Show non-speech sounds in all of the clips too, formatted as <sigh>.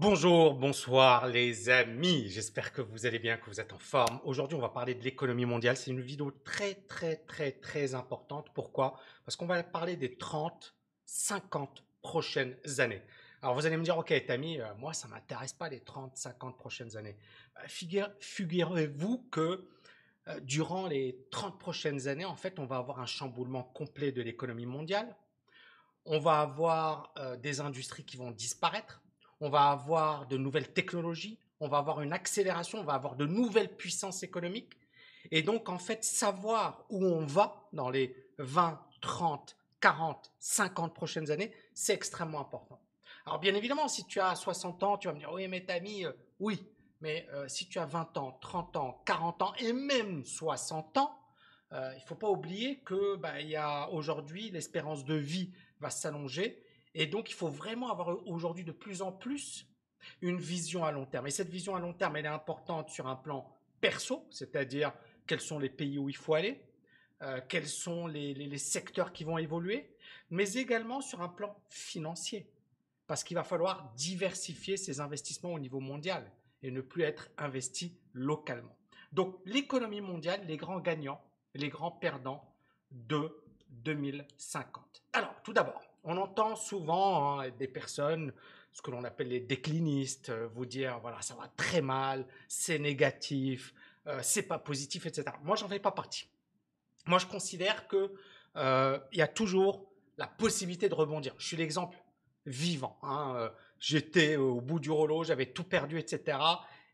Bonjour, bonsoir les amis, j'espère que vous allez bien, que vous êtes en forme. Aujourd'hui on va parler de l'économie mondiale, c'est une vidéo très très très très importante. Pourquoi? Parce qu'on va parler des 30, 50 prochaines années. Alors vous allez me dire, ok Tammy, euh, moi ça m'intéresse pas les 30, 50 prochaines années. Bah, figurez-vous que euh, durant les 30 prochaines années, en fait, on va avoir un chamboulement complet de l'économie mondiale. On va avoir euh, des industries qui vont disparaître. On va avoir de nouvelles technologies. On va avoir une accélération. On va avoir de nouvelles puissances économiques. Et donc, en fait, savoir où on va dans les 20, 30, 40, 50 prochaines années, c'est extrêmement important. Alors, bien évidemment, si tu as 60 ans, tu vas me dire, oui, mais Tammy, euh, oui, mais euh, si tu as 20 ans, 30 ans, 40 ans et même 60 ans, euh, il ne faut pas oublier que bah, aujourd'hui l'espérance de vie va s'allonger et donc il faut vraiment avoir aujourd'hui de plus en plus une vision à long terme. Et cette vision à long terme, elle est importante sur un plan perso, c'est-à-dire quels sont les pays où il faut aller, euh, quels sont les secteurs qui vont évoluer, mais également sur un plan financier, parce qu'il va falloir diversifier ses investissements au niveau mondial et ne plus être investi localement. Donc l'économie mondiale, les grands gagnants, les grands perdants de 2050. Alors tout d'abord, on entend souvent hein, des personnes, ce que l'on appelle les déclinistes, euh, vous dire voilà ça va très mal, c'est négatif, euh, c'est pas positif, etc. Moi j'en fais pas partie. Moi je considère que euh, il y a toujours la possibilité de rebondir. Je suis l'exemple vivant. Hein, j'étais au bout du rouleau, j'avais tout perdu, etc.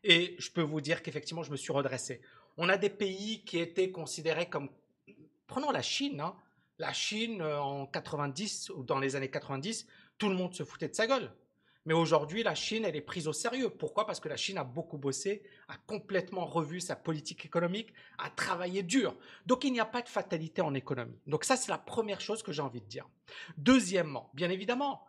Et je peux vous dire qu'effectivement, je me suis redressé. On a des pays qui étaient considérés comme, prenons la Chine, hein. La Chine euh, en 90 ou dans les années 90, tout le monde se foutait de sa gueule. Mais aujourd'hui, la Chine, elle est prise au sérieux. Pourquoi? Parce que la Chine a beaucoup bossé, a complètement revu sa politique économique, a travaillé dur. Donc, il n'y a pas de fatalité en économie. Donc, ça, c'est la première chose que j'ai envie de dire. Deuxièmement, bien évidemment,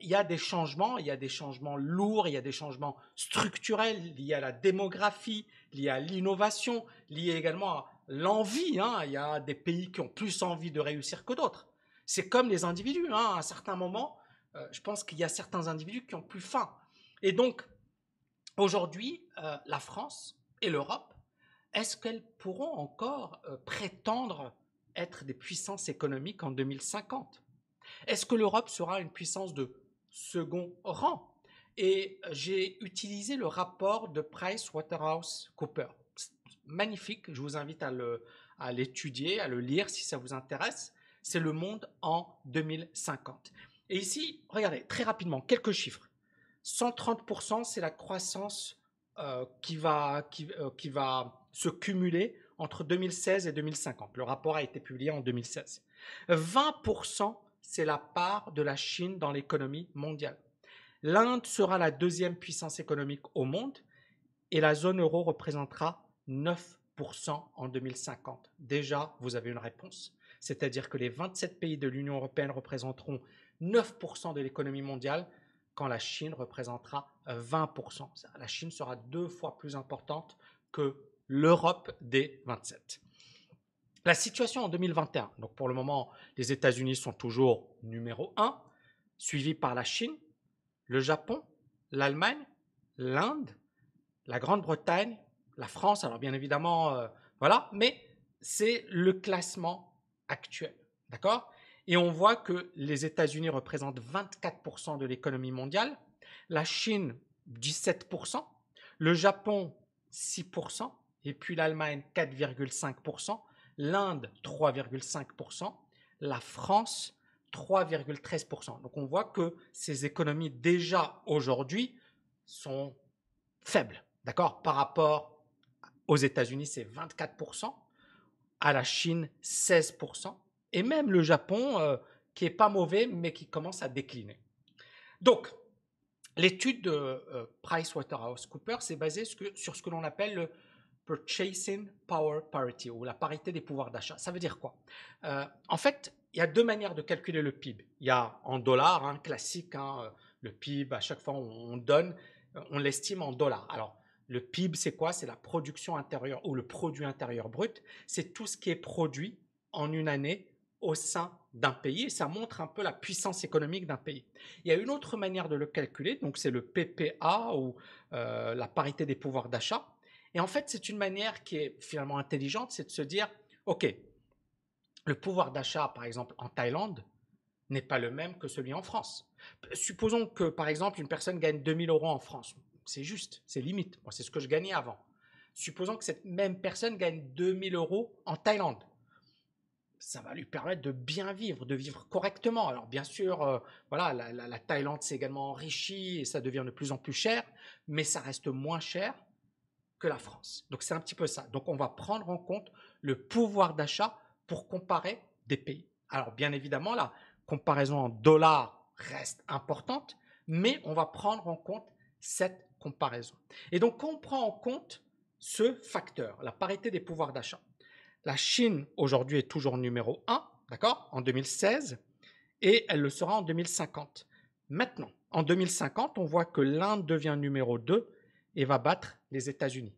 il y a des changements, il y a des changements lourds, il y a des changements structurels liés à la démographie, liés à l'innovation, liés également à l'envie. Hein. Il y a des pays qui ont plus envie de réussir que d'autres. C'est comme les individus. Hein. À un certain moment, euh, je pense qu'il y a certains individus qui ont plus faim. Et donc, aujourd'hui, euh, la France et l'Europe, est-ce qu'elles pourront encore prétendre être des puissances économiques en 2050 est-ce que l'Europe sera une puissance de second rang? Et j'ai utilisé le rapport de Price Waterhouse Cooper. Magnifique, je vous invite à l'étudier, à, le lire si ça vous intéresse. C'est le monde en 2050. Et ici, regardez, très rapidement, quelques chiffres. 130%, c'est la croissance euh, qui, va, euh, qui va se cumuler entre 2016 et 2050. Le rapport a été publié en 2016. 20% c'est la part de la Chine dans l'économie mondiale. L'Inde sera la deuxième puissance économique au monde et la zone euro représentera 9% en 2050. Déjà, vous avez une réponse. C'est-à-dire que les 27 pays de l'Union européenne représenteront 9% de l'économie mondiale quand la Chine représentera 20%. La Chine sera deux fois plus importante que l'Europe des 27. La situation en 2021, donc pour le moment, les États-Unis sont toujours numéro 1, suivi par la Chine, le Japon, l'Allemagne, l'Inde, la Grande-Bretagne, la France, alors bien évidemment, euh, voilà, mais c'est le classement actuel, d'accord? Et on voit que les États-Unis représentent 24% de l'économie mondiale, la Chine 17%, le Japon 6%, et puis l'Allemagne 4,5%, l'Inde 3,5%, la France 3,13%. Donc on voit que ces économies déjà aujourd'hui sont faibles, d'accord? Par rapport aux États-Unis, c'est 24%, à la Chine 16%, et même le Japon, euh, qui est pas mauvais, mais qui commence à décliner. Donc, l'étude de euh, PricewaterhouseCoopers est basée sur ce que l'on appelle le Purchasing Power Parity ou la parité des pouvoirs d'achat. Ça veut dire quoi? Euh, En fait, il y a deux manières de calculer le PIB. Il y a en dollars, hein, classique, hein, euh, le PIB, à chaque fois on donne, euh, on l'estime en dollars. Alors, le PIB, c'est quoi? C'est la production intérieure ou le produit intérieur brut. C'est tout ce qui est produit en une année au sein d'un pays et ça montre un peu la puissance économique d'un pays. Il y a une autre manière de le calculer, donc c'est le PPA ou la parité des pouvoirs d'achat. Et en fait, c'est une manière qui est finalement intelligente, c'est de se dire, OK, le pouvoir d'achat, par exemple, en Thaïlande, n'est pas le même que celui en France. Supposons que, par exemple, une personne gagne 2000 euros en France. C'est juste, c'est limite. Moi, c'est ce que je gagnais avant. Supposons que cette même personne gagne 2000 euros en Thaïlande ça va lui permettre de bien vivre, de vivre correctement. Alors bien sûr, euh, voilà, la, Thaïlande s'est également enrichie et ça devient de plus en plus cher, mais ça reste moins cher que la France. Donc c'est un petit peu ça. Donc on va prendre en compte le pouvoir d'achat pour comparer des pays. Alors bien évidemment, la comparaison en dollars reste importante, mais on va prendre en compte cette comparaison. Et donc on prend en compte ce facteur, la parité des pouvoirs d'achat, la Chine, aujourd'hui, est toujours numéro 1, d'accord, en 2016, et elle le sera en 2050. Maintenant, en 2050, on voit que l'Inde devient numéro 2 et va battre les États-Unis.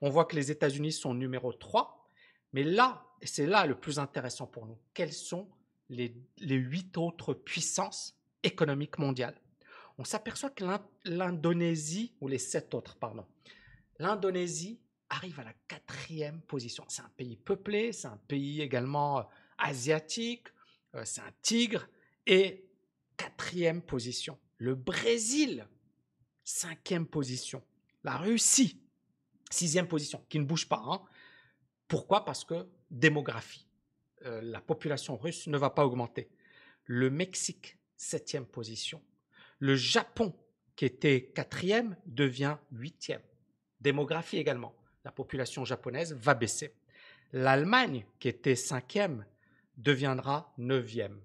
On voit que les États-Unis sont numéro 3, mais là, et c'est là le plus intéressant pour nous, quelles sont les, huit autres puissances économiques mondiales? On s'aperçoit que l'Indonésie, ou les sept autres, pardon, l'Indonésie arrive à la quatrième position. C'est un pays peuplé, c'est un pays également euh, asiatique, euh, c'est un tigre. Et quatrième position. Le Brésil, cinquième position. La Russie, sixième position, qui ne bouge pas. Hein. Pourquoi? Parce que démographie. Euh, la population russe ne va pas augmenter. Le Mexique, septième position. Le Japon, qui était quatrième, devient huitième. Démographie également la population japonaise va baisser. L'Allemagne, qui était cinquième, deviendra neuvième.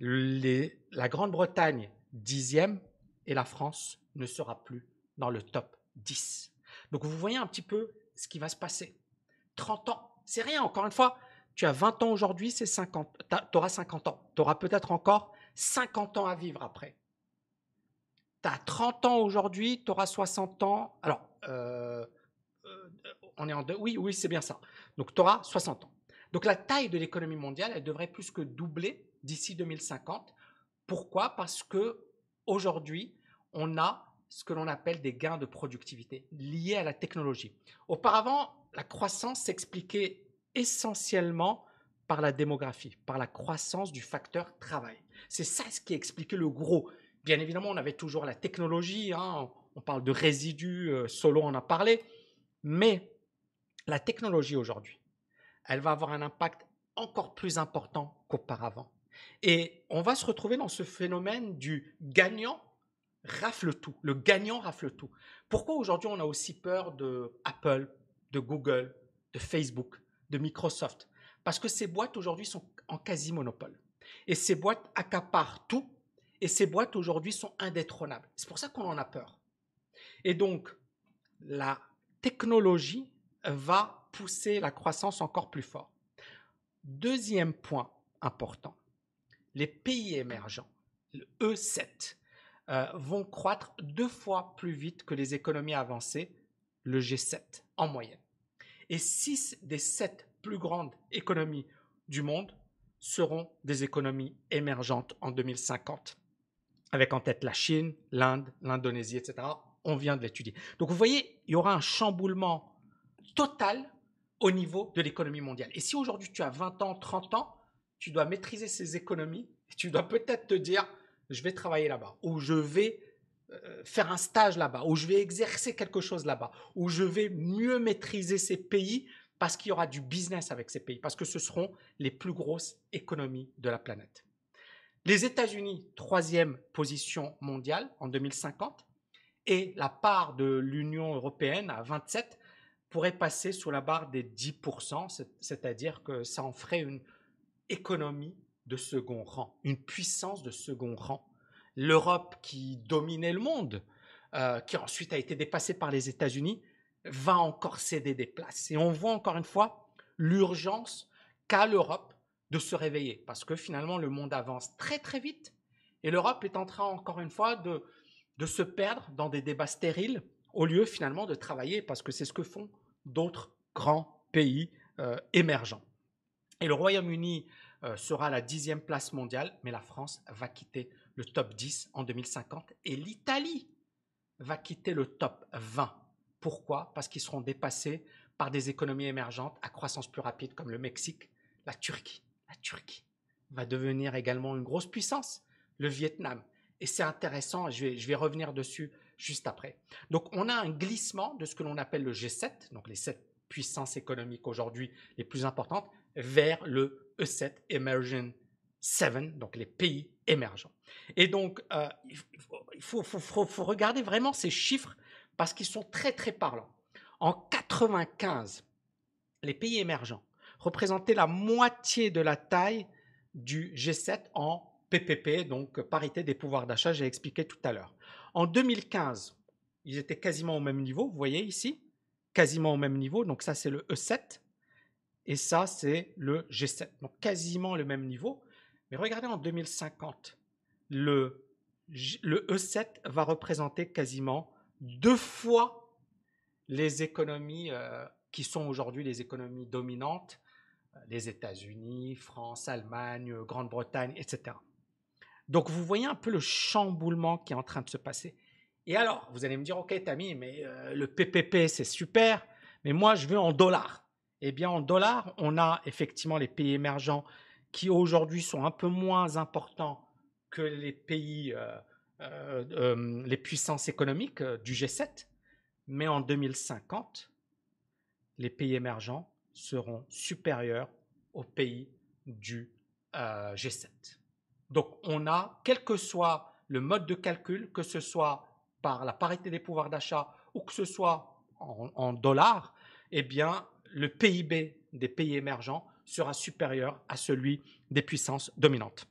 la Grande-Bretagne, dixième, et la France ne sera plus dans le top 10. Donc vous voyez un petit peu ce qui va se passer. 30 ans, c'est rien, encore une fois. Tu as 20 ans aujourd'hui, c'est 50. Tu auras 50 ans. Tu auras peut-être encore 50 ans à vivre après. Tu as 30 ans aujourd'hui, tu auras 60 ans. Alors, euh, on est en deux. Oui, oui, c'est bien ça. Donc, tu auras 60 ans. Donc, la taille de l'économie mondiale, elle devrait plus que doubler d'ici 2050. Pourquoi? Parce que aujourd'hui, on a ce que l'on appelle des gains de productivité liés à la technologie. Auparavant, la croissance s'expliquait essentiellement par la démographie, par la croissance du facteur travail. C'est ça ce qui expliquait le gros. Bien évidemment, on avait toujours la technologie, hein. on parle de résidus, euh, Solo en a parlé, mais la technologie aujourd'hui, elle va avoir un impact encore plus important qu'auparavant. Et on va se retrouver dans ce phénomène du gagnant rafle tout. Le gagnant rafle tout. Pourquoi aujourd'hui on a aussi peur de Apple, de Google, de Facebook, de Microsoft? Parce que ces boîtes aujourd'hui sont en quasi-monopole. Et ces boîtes accaparent tout. Et ces boîtes aujourd'hui sont indétrônables. C'est pour ça qu'on en a peur. Et donc, la technologie va pousser la croissance encore plus fort. Deuxième point important, les pays émergents, le E7, euh, vont croître deux fois plus vite que les économies avancées, le G7 en moyenne. Et six des sept plus grandes économies du monde seront des économies émergentes en 2050, avec en tête la Chine, l'Inde, l'Indonésie, etc. On vient de l'étudier. Donc vous voyez, il y aura un chamboulement total au niveau de l'économie mondiale. Et si aujourd'hui tu as 20 ans, 30 ans, tu dois maîtriser ces économies et tu dois peut-être te dire, je vais travailler là-bas, ou je vais euh, faire un stage là-bas, ou je vais exercer quelque chose là-bas, ou je vais mieux maîtriser ces pays parce qu'il y aura du business avec ces pays, parce que ce seront les plus grosses économies de la planète. Les États-Unis, troisième position mondiale en 2050, et la part de l'Union européenne à 27 pourrait passer sous la barre des 10%, c'est-à-dire que ça en ferait une économie de second rang, une puissance de second rang. L'Europe qui dominait le monde, euh, qui ensuite a été dépassée par les États-Unis, va encore céder des places. Et on voit encore une fois l'urgence qu'a l'Europe de se réveiller, parce que finalement le monde avance très très vite, et l'Europe est en train encore une fois de, de se perdre dans des débats stériles au lieu finalement de travailler, parce que c'est ce que font d'autres grands pays euh, émergents. Et le Royaume-Uni sera à la dixième place mondiale, mais la France va quitter le top 10 en 2050 et l'Italie va quitter le top 20. Pourquoi? Parce qu'ils seront dépassés par des économies émergentes à croissance plus rapide comme le Mexique, la Turquie. La Turquie va devenir également une grosse puissance, le Vietnam. Et c'est intéressant, je vais, je vais revenir dessus juste après. Donc on a un glissement de ce que l'on appelle le G7, donc les sept puissances économiques aujourd'hui les plus importantes, vers le E7, Emerging 7, donc les pays émergents. Et donc, euh, il faut, faut, regarder vraiment ces chiffres parce qu'ils sont très, très parlants. En 95, les pays émergents représentaient la moitié de la taille du G7 en PPP, donc parité des pouvoirs d'achat, j'ai expliqué tout à l'heure. En 2015, ils étaient quasiment au même niveau, vous voyez ici, quasiment au même niveau, donc ça c'est le E7, et ça c'est le G7, donc quasiment le même niveau. Mais regardez en 2050, le, le E7 va représenter quasiment deux fois les économies euh, qui sont aujourd'hui les économies dominantes, euh, les États-Unis, France, Allemagne, Grande-Bretagne, etc. Donc vous voyez un peu le chamboulement qui est en train de se passer. Et alors, vous allez me dire, ok Tammy, mais euh, le PPP c'est super, mais moi je veux en dollars. Eh bien en dollars, on a effectivement les pays émergents qui aujourd'hui sont un peu moins importants que les pays, euh, euh, les puissances économiques du G7, mais en 2050, les pays émergents seront supérieurs aux pays du G7. Donc on a, quel que soit le mode de calcul, que ce soit par la parité des pouvoirs d'achat ou que ce soit en, dollars, eh bien le PIB des pays émergents sera supérieur à celui des puissances dominantes.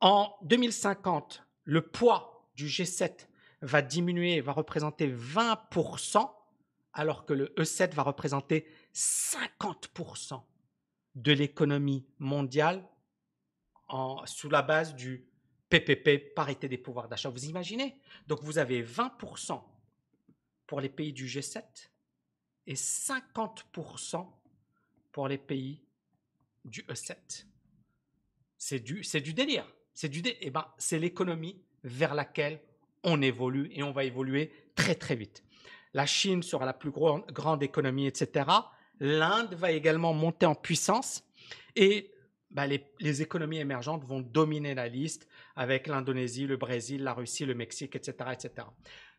En 2050, le poids du G7 va diminuer et va représenter 20%, alors que le E7 va représenter 50% de l'économie mondiale sous la base du PPP, parité des pouvoirs d'achat. Vous imaginez? Donc vous avez 20% pour les pays du G7 et 50% pour les pays du E7. C'est du, délire. C'est du eh ben, c'est l'économie vers laquelle on évolue et on va évoluer très très vite. La Chine sera la plus grande économie, etc. L'Inde va également monter en puissance et bah, les, économies émergentes vont dominer la liste avec l'Indonésie, le Brésil, la Russie, le Mexique, etc. etc.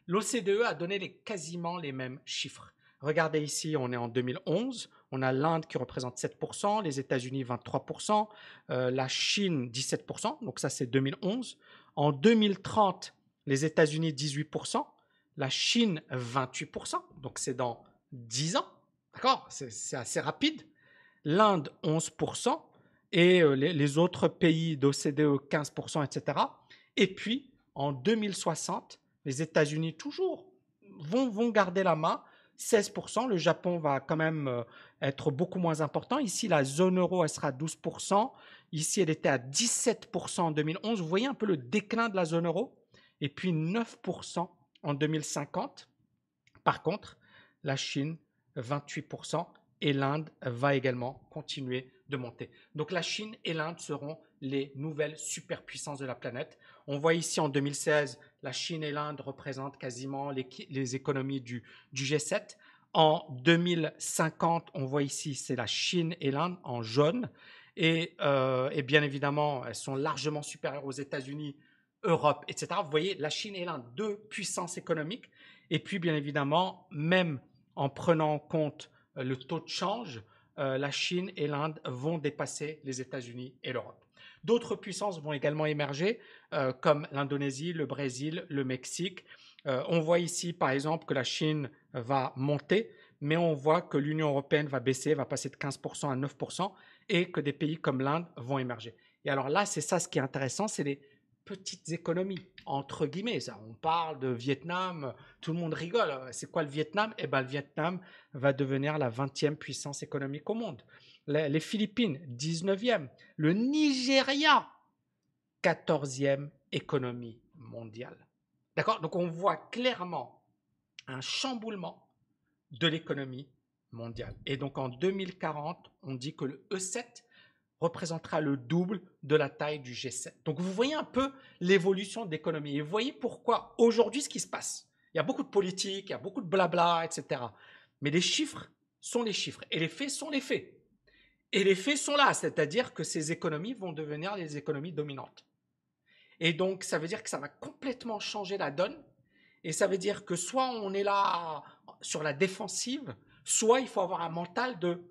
L'OCDE a donné les, quasiment les mêmes chiffres. Regardez ici, on est en 2011, on a l'Inde qui représente 7%, les États-Unis 23%, euh, la Chine 17%, donc ça c'est 2011. En 2030, les États-Unis 18%, la Chine 28%, donc c'est dans 10 ans, d'accord? C'est assez rapide. L'Inde 11%, et euh, les, autres pays d'OCDE 15%, etc. Et puis, en 2060, les États-Unis toujours vont, vont garder la main. 16%, le Japon va quand même euh, être beaucoup moins important. Ici, la zone euro, elle sera à 12%. Ici, elle était à 17% en 2011. Vous voyez un peu le déclin de la zone euro? Et puis 9% en 2050. Par contre, la Chine, 28%. Et l'Inde va également continuer de monter. Donc la Chine et l'Inde seront les nouvelles superpuissances de la planète. On voit ici en 2016, la Chine et l'Inde représentent quasiment les, économies du, G7. En 2050, on voit ici, c'est la Chine et l'Inde en jaune. Et, euh, bien évidemment, elles sont largement supérieures aux États-Unis, Europe, etc. Vous voyez, la Chine et l'Inde, deux puissances économiques. Et puis, bien évidemment, même en prenant en compte euh, le taux de change, euh, la Chine et l'Inde vont dépasser les États-Unis et l'Europe. D'autres puissances vont également émerger, euh, comme l'Indonésie, le Brésil, le Mexique. Euh, on voit ici, par exemple, que la Chine va monter, mais on voit que l'Union européenne va baisser, va passer de 15% à 9%, et que des pays comme l'Inde vont émerger. Et alors là, c'est ça ce qui est intéressant, c'est les petites économies, entre guillemets. Ça. On parle de Vietnam, tout le monde rigole. C'est quoi le Vietnam? Eh bien, le Vietnam va devenir la 20e puissance économique au monde. Les, Philippines, 19e. Le Nigeria, 14e économie mondiale. D'accord? Donc, on voit clairement un chamboulement de l'économie mondiale. Et donc, en 2040, on dit que le E7 représentera le double de la taille du G7. Donc vous voyez un peu l'évolution de l'économie et vous voyez pourquoi aujourd'hui ce qui se passe. Il y a beaucoup de politique, il y a beaucoup de blabla, etc. Mais les chiffres sont les chiffres et les faits sont les faits. Et les faits sont là, c'est-à-dire que ces économies vont devenir les économies dominantes. Et donc ça veut dire que ça va complètement changer la donne. Et ça veut dire que soit on est là sur la défensive, soit il faut avoir un mental de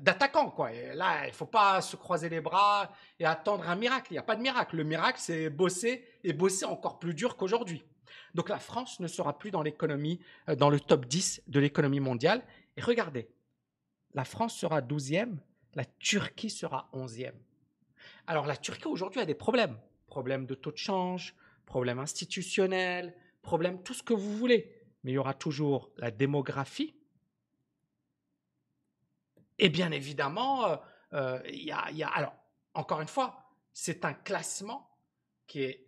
d'attaquant quoi. Et là, il faut pas se croiser les bras et attendre un miracle. Il n'y a pas de miracle. Le miracle, c'est bosser et bosser encore plus dur qu'aujourd'hui. Donc la France ne sera plus dans l'économie, euh, dans le top 10 de l'économie mondiale. Et regardez, la France sera 12e, la Turquie sera 11e. Alors la Turquie aujourd'hui a des problèmes. Problèmes de taux de change, problèmes institutionnels, problèmes tout ce que vous voulez. Mais il y aura toujours la démographie. Et bien évidemment, euh, euh, il y, a. Alors, encore une fois, c'est un classement qui est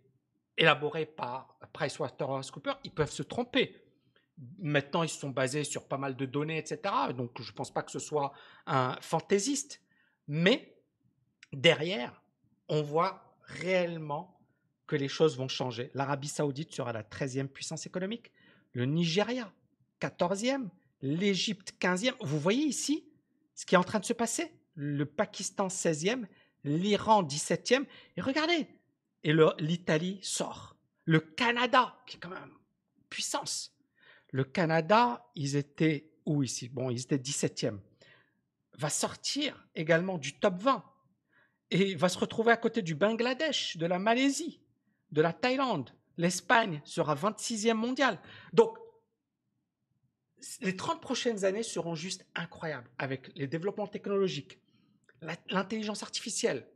élaboré par PricewaterhouseCoopers. Ils peuvent se tromper. Maintenant, ils sont basés sur pas mal de données, etc. Donc, je ne pense pas que ce soit un fantaisiste. Mais derrière, on voit réellement que les choses vont changer. L'Arabie saoudite sera la 13e puissance économique, le Nigeria 14e, l'Égypte 15e. Vous voyez ici ce qui est en train de se passer Le Pakistan 16e, l'Iran 17e. Et regardez, et l'Italie sort. Le Canada, qui est quand même puissance, le Canada, ils étaient où ici? Bon, ils étaient 17e. Va sortir également du top 20 et va se retrouver à côté du Bangladesh, de la Malaisie, de la Thaïlande. L'Espagne sera 26e mondial. Donc, les 30 prochaines années seront juste incroyables avec les développements technologiques, l'intelligence artificielle,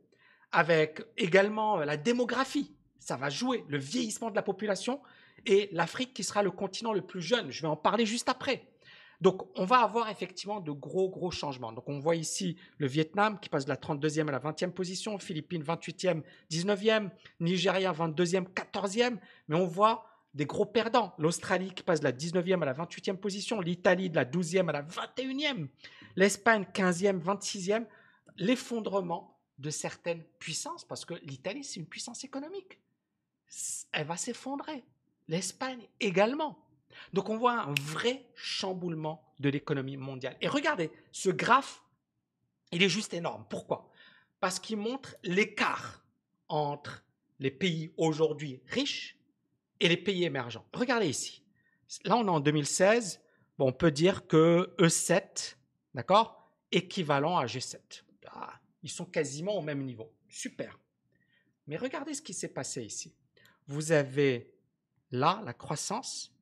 avec également la démographie. Ça va jouer le vieillissement de la population et l'Afrique qui sera le continent le plus jeune. Je vais en parler juste après. Donc, on va avoir effectivement de gros, gros changements. Donc, on voit ici le Vietnam qui passe de la 32e à la 20e position, Philippines 28e, 19e, Nigeria 22e, 14e, mais on voit des gros perdants. L'Australie qui passe de la 19e à la 28e position, l'Italie de la 12e à la 21e, l'Espagne 15e, 26e, l'effondrement de certaines puissances, parce que l'Italie, c'est une puissance économique. Elle va s'effondrer l'Espagne également. Donc on voit un vrai chamboulement de l'économie mondiale. Et regardez, ce graphe, il est juste énorme. Pourquoi? Parce qu'il montre l'écart entre les pays aujourd'hui riches et les pays émergents. Regardez ici. Là, on est en 2016. Bon, on peut dire que E7, d'accord, équivalent à G7. Ah, ils sont quasiment au même niveau. Super. Mais regardez ce qui s'est passé ici. Vous avez là la croissance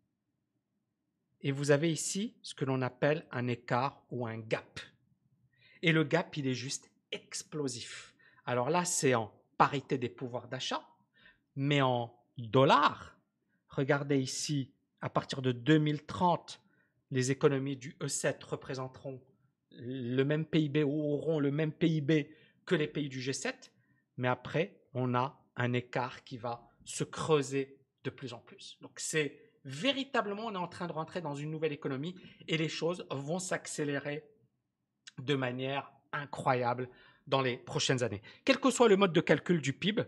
et vous avez ici ce que l'on appelle un écart ou un gap. Et le gap, il est juste explosif. Alors là, c'est en parité des pouvoirs d'achat, mais en dollars. Regardez ici, à partir de 2030, les économies du E7 représenteront le même PIB ou auront le même PIB que les pays du G7, mais après, on a un écart qui va se creuser de plus en plus. Donc c'est véritablement, on est en train de rentrer dans une nouvelle économie et les choses vont s'accélérer de manière incroyable dans les prochaines années. Quel que soit le mode de calcul du PIB,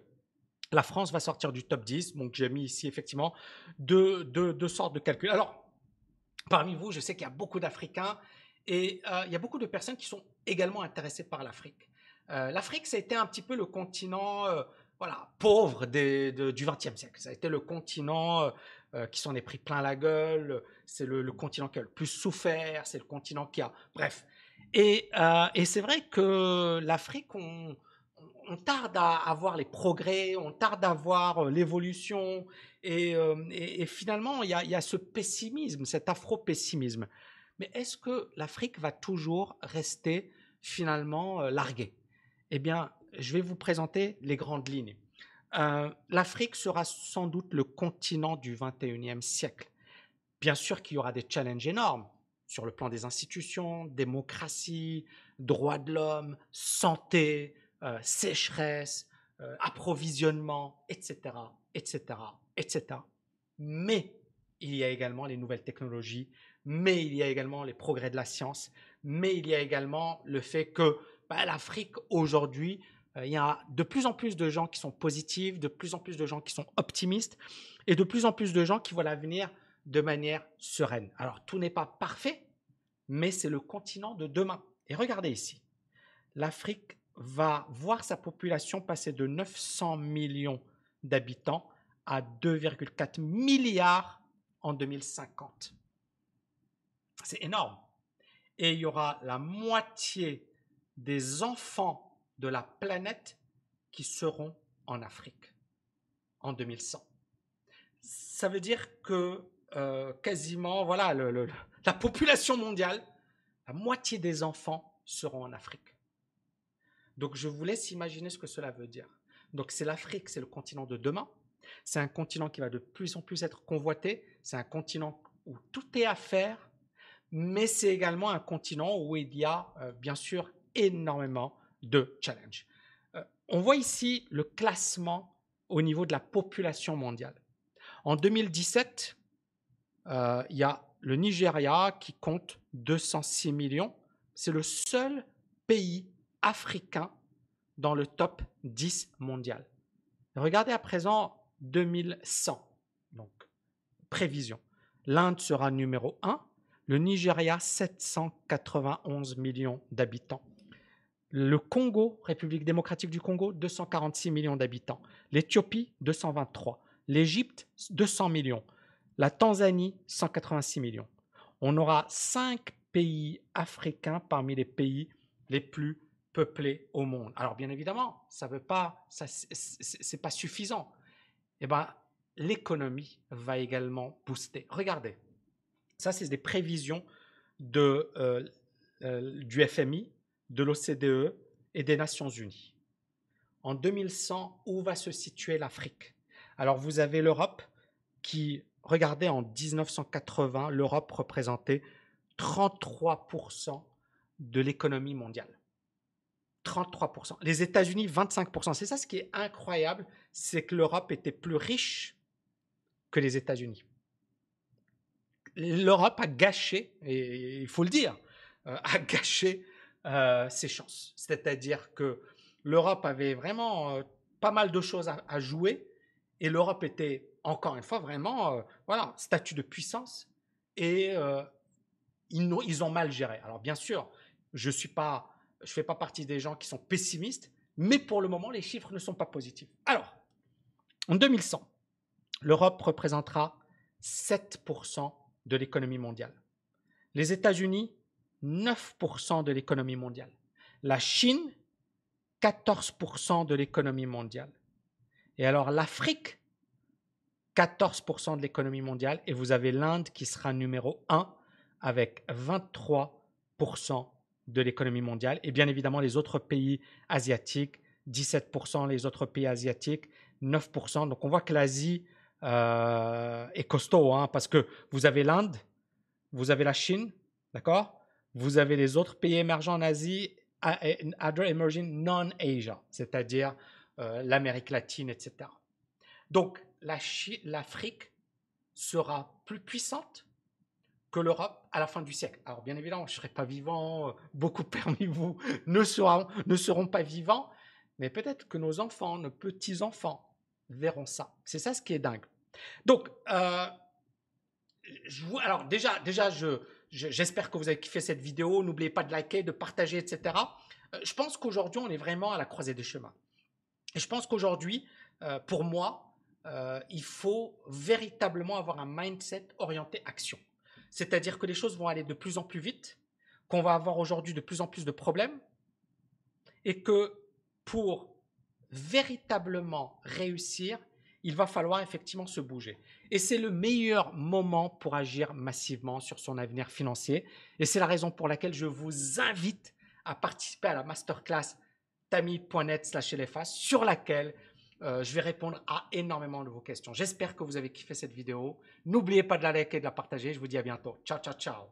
la France va sortir du top 10. Donc j'ai mis ici effectivement deux, deux, sortes de calculs. Alors, parmi vous, je sais qu'il y a beaucoup d'Africains et euh, il y a beaucoup de personnes qui sont également intéressées par l'Afrique. Euh, L'Afrique, ça a été un petit peu le continent euh, voilà, pauvre du XXe siècle. Ça a été le continent qui s'en est pris plein la gueule. C'est le, continent qui a le plus souffert. C'est le continent qui a. Bref. Et, et c'est vrai que l'Afrique, on, on, tarde à avoir les progrès, on tarde à voir l'évolution. Et, et, finalement, il y, a, ce pessimisme, cet afro-pessimisme. Mais est-ce que l'Afrique va toujours rester finalement larguée? Eh bien, je vais vous présenter les grandes lignes. Euh, L'Afrique sera sans doute le continent du 21e siècle. Bien sûr qu'il y aura des challenges énormes sur le plan des institutions, démocratie, droits de l'homme, santé, euh, sécheresse, euh, approvisionnement, etc., etc., etc. Mais il y a également les nouvelles technologies, mais il y a également les progrès de la science, mais il y a également le fait que bah, l'Afrique aujourd'hui, euh, il y a de plus en plus de gens qui sont positifs, de plus en plus de gens qui sont optimistes et de plus en plus de gens qui voient l'avenir de manière sereine. Alors tout n'est pas parfait, mais c'est le continent de demain. Et regardez ici, l'Afrique va voir sa population passer de 900 millions d'habitants à 2,4 milliards en 2050. C'est énorme. Et il y aura la moitié des enfants de la planète qui seront en Afrique en 2100. Ça veut dire que euh, quasiment, voilà, la population mondiale, la moitié des enfants seront en Afrique. Donc je vous laisse imaginer ce que cela veut dire. Donc c'est l'Afrique, c'est le continent de demain. C'est un continent qui va de plus en plus être convoité. C'est un continent où tout est à faire, mais c'est également un continent où il y a euh, bien sûr énormément de challenges. Euh, on voit ici le classement au niveau de la population mondiale. En 2017, euh, il y a le Nigeria qui compte 206 millions. C'est le seul pays africain dans le top 10 mondial. Regardez à présent 2100, donc prévision. L'Inde sera numéro 1, le Nigeria 791 millions d'habitants. Le Congo, République démocratique du Congo, 246 millions d'habitants. L'Éthiopie, 223. L'Égypte, 200 millions. La Tanzanie, 186 millions. On aura cinq pays africains parmi les pays les plus peuplés au monde. Alors bien évidemment, ça veut pas, c'est pas suffisant. Eh ben, l'économie va également booster. Regardez, ça c'est des prévisions de, euh, euh, du FMI, de l'OCDE et des Nations Unies. En 2100, où va se situer l'Afrique? Alors vous avez l'Europe qui, regardez, en 1980, l'Europe représentait 33% de l'économie mondiale. 33%. Les États-Unis, 25%. C'est ça ce qui est incroyable, c'est que l'Europe était plus riche que les États-Unis. L'Europe a gâché, et il faut le dire, euh, <laughs> a gâché euh, ses chances. C'est-à-dire que l'Europe avait vraiment euh, pas mal de choses à, jouer, et l'Europe était, encore une fois, vraiment, voilà, statut de puissance, et ils, ils ont mal géré. Alors bien sûr, je suis pas je ne fais pas partie des gens qui sont pessimistes, mais pour le moment, les chiffres ne sont pas positifs. Alors, en 2100, l'Europe représentera 7% de l'économie mondiale. Les États-Unis, 9% de l'économie mondiale. La Chine, 14% de l'économie mondiale. Et alors l'Afrique, 14% de l'économie mondiale. Et vous avez l'Inde qui sera numéro 1 avec 23% de l'économie mondiale. Et bien évidemment, les autres pays asiatiques, 17%, les autres pays asiatiques, 9%. Donc on voit que l'Asie euh, est costaud, hein, parce que vous avez l'Inde, vous avez la Chine, d'accord? Vous avez les autres pays émergents en Asie, non-Asia, c'est-à-dire euh, l'Amérique latine, etc. Donc l'Afrique sera plus puissante que l'Europe à la fin du siècle. Alors bien évidemment, je ne serai pas vivant, euh, beaucoup <laughs> parmi vous ne seront, pas vivants, mais peut-être que nos enfants, nos petits-enfants verront ça. C'est ça ce qui est dingue. Donc, euh, alors déjà, déjà je, j'espère que vous avez kiffé cette vidéo. N'oubliez pas de liker, de partager, etc. Euh, je pense qu'aujourd'hui, on est vraiment à la croisée des chemins. Et je pense qu'aujourd'hui, pour moi, il faut véritablement avoir un mindset orienté action. C'est-à-dire que les choses vont aller de plus en plus vite, qu'on va avoir aujourd'hui de plus en plus de problèmes, et que pour véritablement réussir, il va falloir effectivement se bouger. Et c'est le meilleur moment pour agir massivement sur son avenir financier. Et c'est la raison pour laquelle je vous invite à participer à la masterclass tami.net slash sur laquelle euh, je vais répondre à énormément de vos questions. J'espère que vous avez kiffé cette vidéo. N'oubliez pas de la liker et de la partager. Je vous dis à bientôt. Ciao, ciao, ciao.